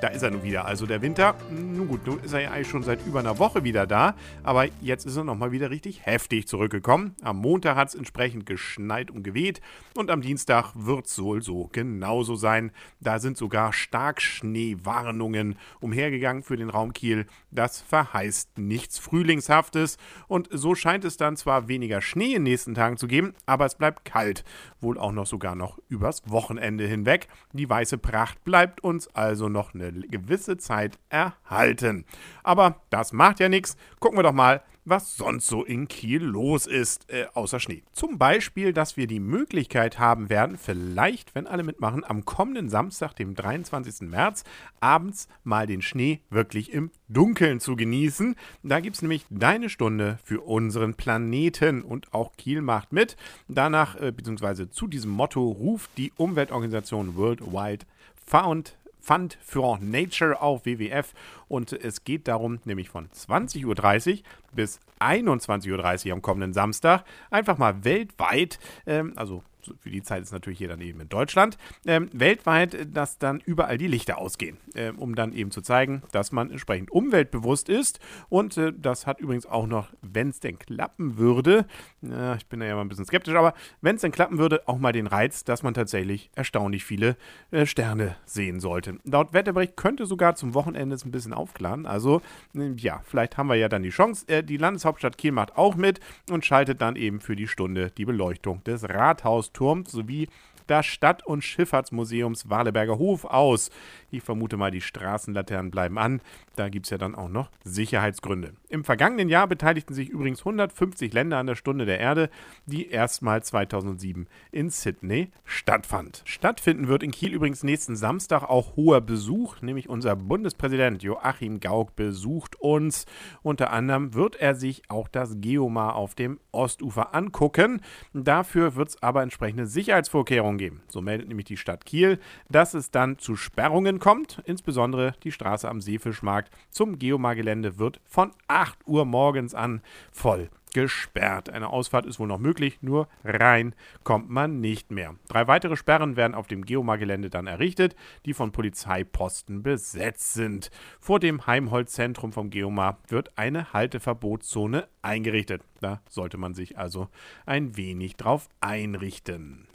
Da ist er nun wieder, also der Winter. Nun gut, nun ist er ja eigentlich schon seit über einer Woche wieder da, aber jetzt ist er nochmal wieder richtig heftig zurückgekommen. Am Montag hat es entsprechend geschneit und geweht und am Dienstag wird es wohl so genauso sein. Da sind sogar Starkschneewarnungen umhergegangen für den Raum Kiel. Das verheißt nichts Frühlingshaftes und so scheint es dann zwar weniger Schnee in den nächsten Tagen zu geben, aber es bleibt kalt, wohl auch noch sogar noch übers Wochenende hinweg. Die weiße Pracht bleibt uns also noch eine gewisse Zeit erhalten. Aber das macht ja nichts. Gucken wir doch mal, was sonst so in Kiel los ist, äh, außer Schnee. Zum Beispiel, dass wir die Möglichkeit haben werden, vielleicht, wenn alle mitmachen, am kommenden Samstag, dem 23. März, abends mal den Schnee wirklich im Dunkeln zu genießen. Da gibt es nämlich deine Stunde für unseren Planeten und auch Kiel macht mit. Danach, äh, beziehungsweise zu diesem Motto, ruft die Umweltorganisation Worldwide Found Fund for Nature auf WWF und es geht darum, nämlich von 20.30 Uhr bis 21.30 Uhr am kommenden Samstag einfach mal weltweit, ähm, also für die Zeit ist natürlich hier dann eben in Deutschland, ähm, weltweit, äh, dass dann überall die Lichter ausgehen, äh, um dann eben zu zeigen, dass man entsprechend umweltbewusst ist. Und äh, das hat übrigens auch noch, wenn es denn klappen würde, äh, ich bin da ja mal ein bisschen skeptisch, aber wenn es denn klappen würde, auch mal den Reiz, dass man tatsächlich erstaunlich viele äh, Sterne sehen sollte. Laut Wetterbericht könnte sogar zum Wochenende es ein bisschen aufklaren. Also äh, ja, vielleicht haben wir ja dann die Chance. die Landeshauptstadt Kiel macht auch mit und schaltet dann eben für die Stunde die Beleuchtung des Rathaus Turms sowie des Stadt- und Schifffahrtsmuseums Waleberger Hof aus. Ich vermute mal, die Straßenlaternen bleiben an. Da gibt es ja dann auch noch Sicherheitsgründe. Im vergangenen Jahr beteiligten sich übrigens 150 Länder an der Stunde der Erde, die erstmal 2007 in Sydney stattfand. Stattfinden wird in Kiel übrigens nächsten Samstag auch hoher Besuch, nämlich unser Bundespräsident Joachim Gauck besucht uns. Unter anderem wird er sich auch das Geomar auf dem Ostufer angucken. Dafür wird es aber entsprechende Sicherheitsvorkehrungen geben. So meldet nämlich die Stadt Kiel, dass es dann zu Sperrungen kommt. Insbesondere die Straße am Seefischmarkt zum Geomar-Gelände wird von 8 Uhr morgens an voll gesperrt. Eine Ausfahrt ist wohl noch möglich, nur rein kommt man nicht mehr. Drei weitere Sperren werden auf dem Geomar-Gelände dann errichtet, die von Polizeiposten besetzt sind. Vor dem Heimholzzentrum vom Geomar wird eine Halteverbotszone eingerichtet. Da sollte man sich also ein wenig drauf einrichten.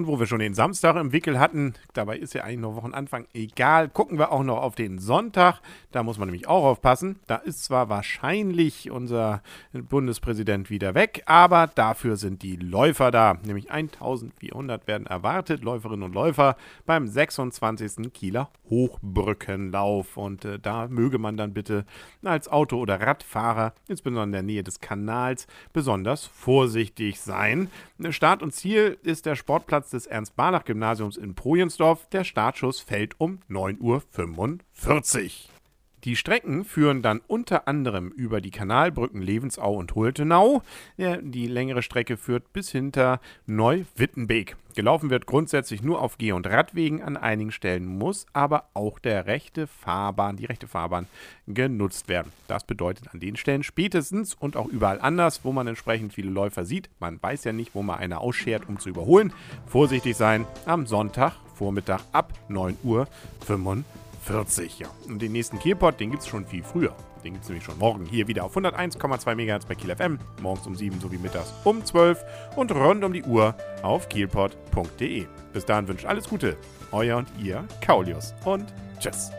Und wo wir schon den Samstag im Wickel hatten, dabei ist ja eigentlich noch Wochenanfang egal, gucken wir auch noch auf den Sonntag. Da muss man nämlich auch aufpassen. Da ist zwar wahrscheinlich unser Bundespräsident wieder weg, aber dafür sind die Läufer da. Nämlich 1400 werden erwartet, Läuferinnen und Läufer, beim 26. Kieler Hochbrückenlauf. Und äh, da möge man dann bitte als Auto- oder Radfahrer, insbesondere in der Nähe des Kanals, besonders vorsichtig sein. Start und Ziel ist der Sportplatz Des Ernst-Barlach-Gymnasiums in Projensdorf. Der Startschuss fällt um 9.45 Uhr. Die Strecken führen dann unter anderem über die Kanalbrücken Levensau und Hultenau. Die längere Strecke führt bis hinter Neu-Wittenbeek. Gelaufen wird grundsätzlich nur auf Geh- und Radwegen. An einigen Stellen muss aber auch der rechte Fahrbahn, die rechte Fahrbahn genutzt werden. Das bedeutet an den Stellen spätestens und auch überall anders, wo man entsprechend viele Läufer sieht. Man weiß ja nicht, wo man einer ausschert, um zu überholen. Vorsichtig sein am Sonntag Vormittag ab 9.45 Uhr. 40, ja. Und den nächsten Kielpot, den gibt es schon viel früher. Den gibt es nämlich schon morgen hier wieder auf 101,2 MHz bei Kiel FM, morgens um 7 sowie mittags um 12 und rund um die Uhr auf kielpot.de. Bis dahin wünscht alles Gute, euer und ihr Kaulius und tschüss.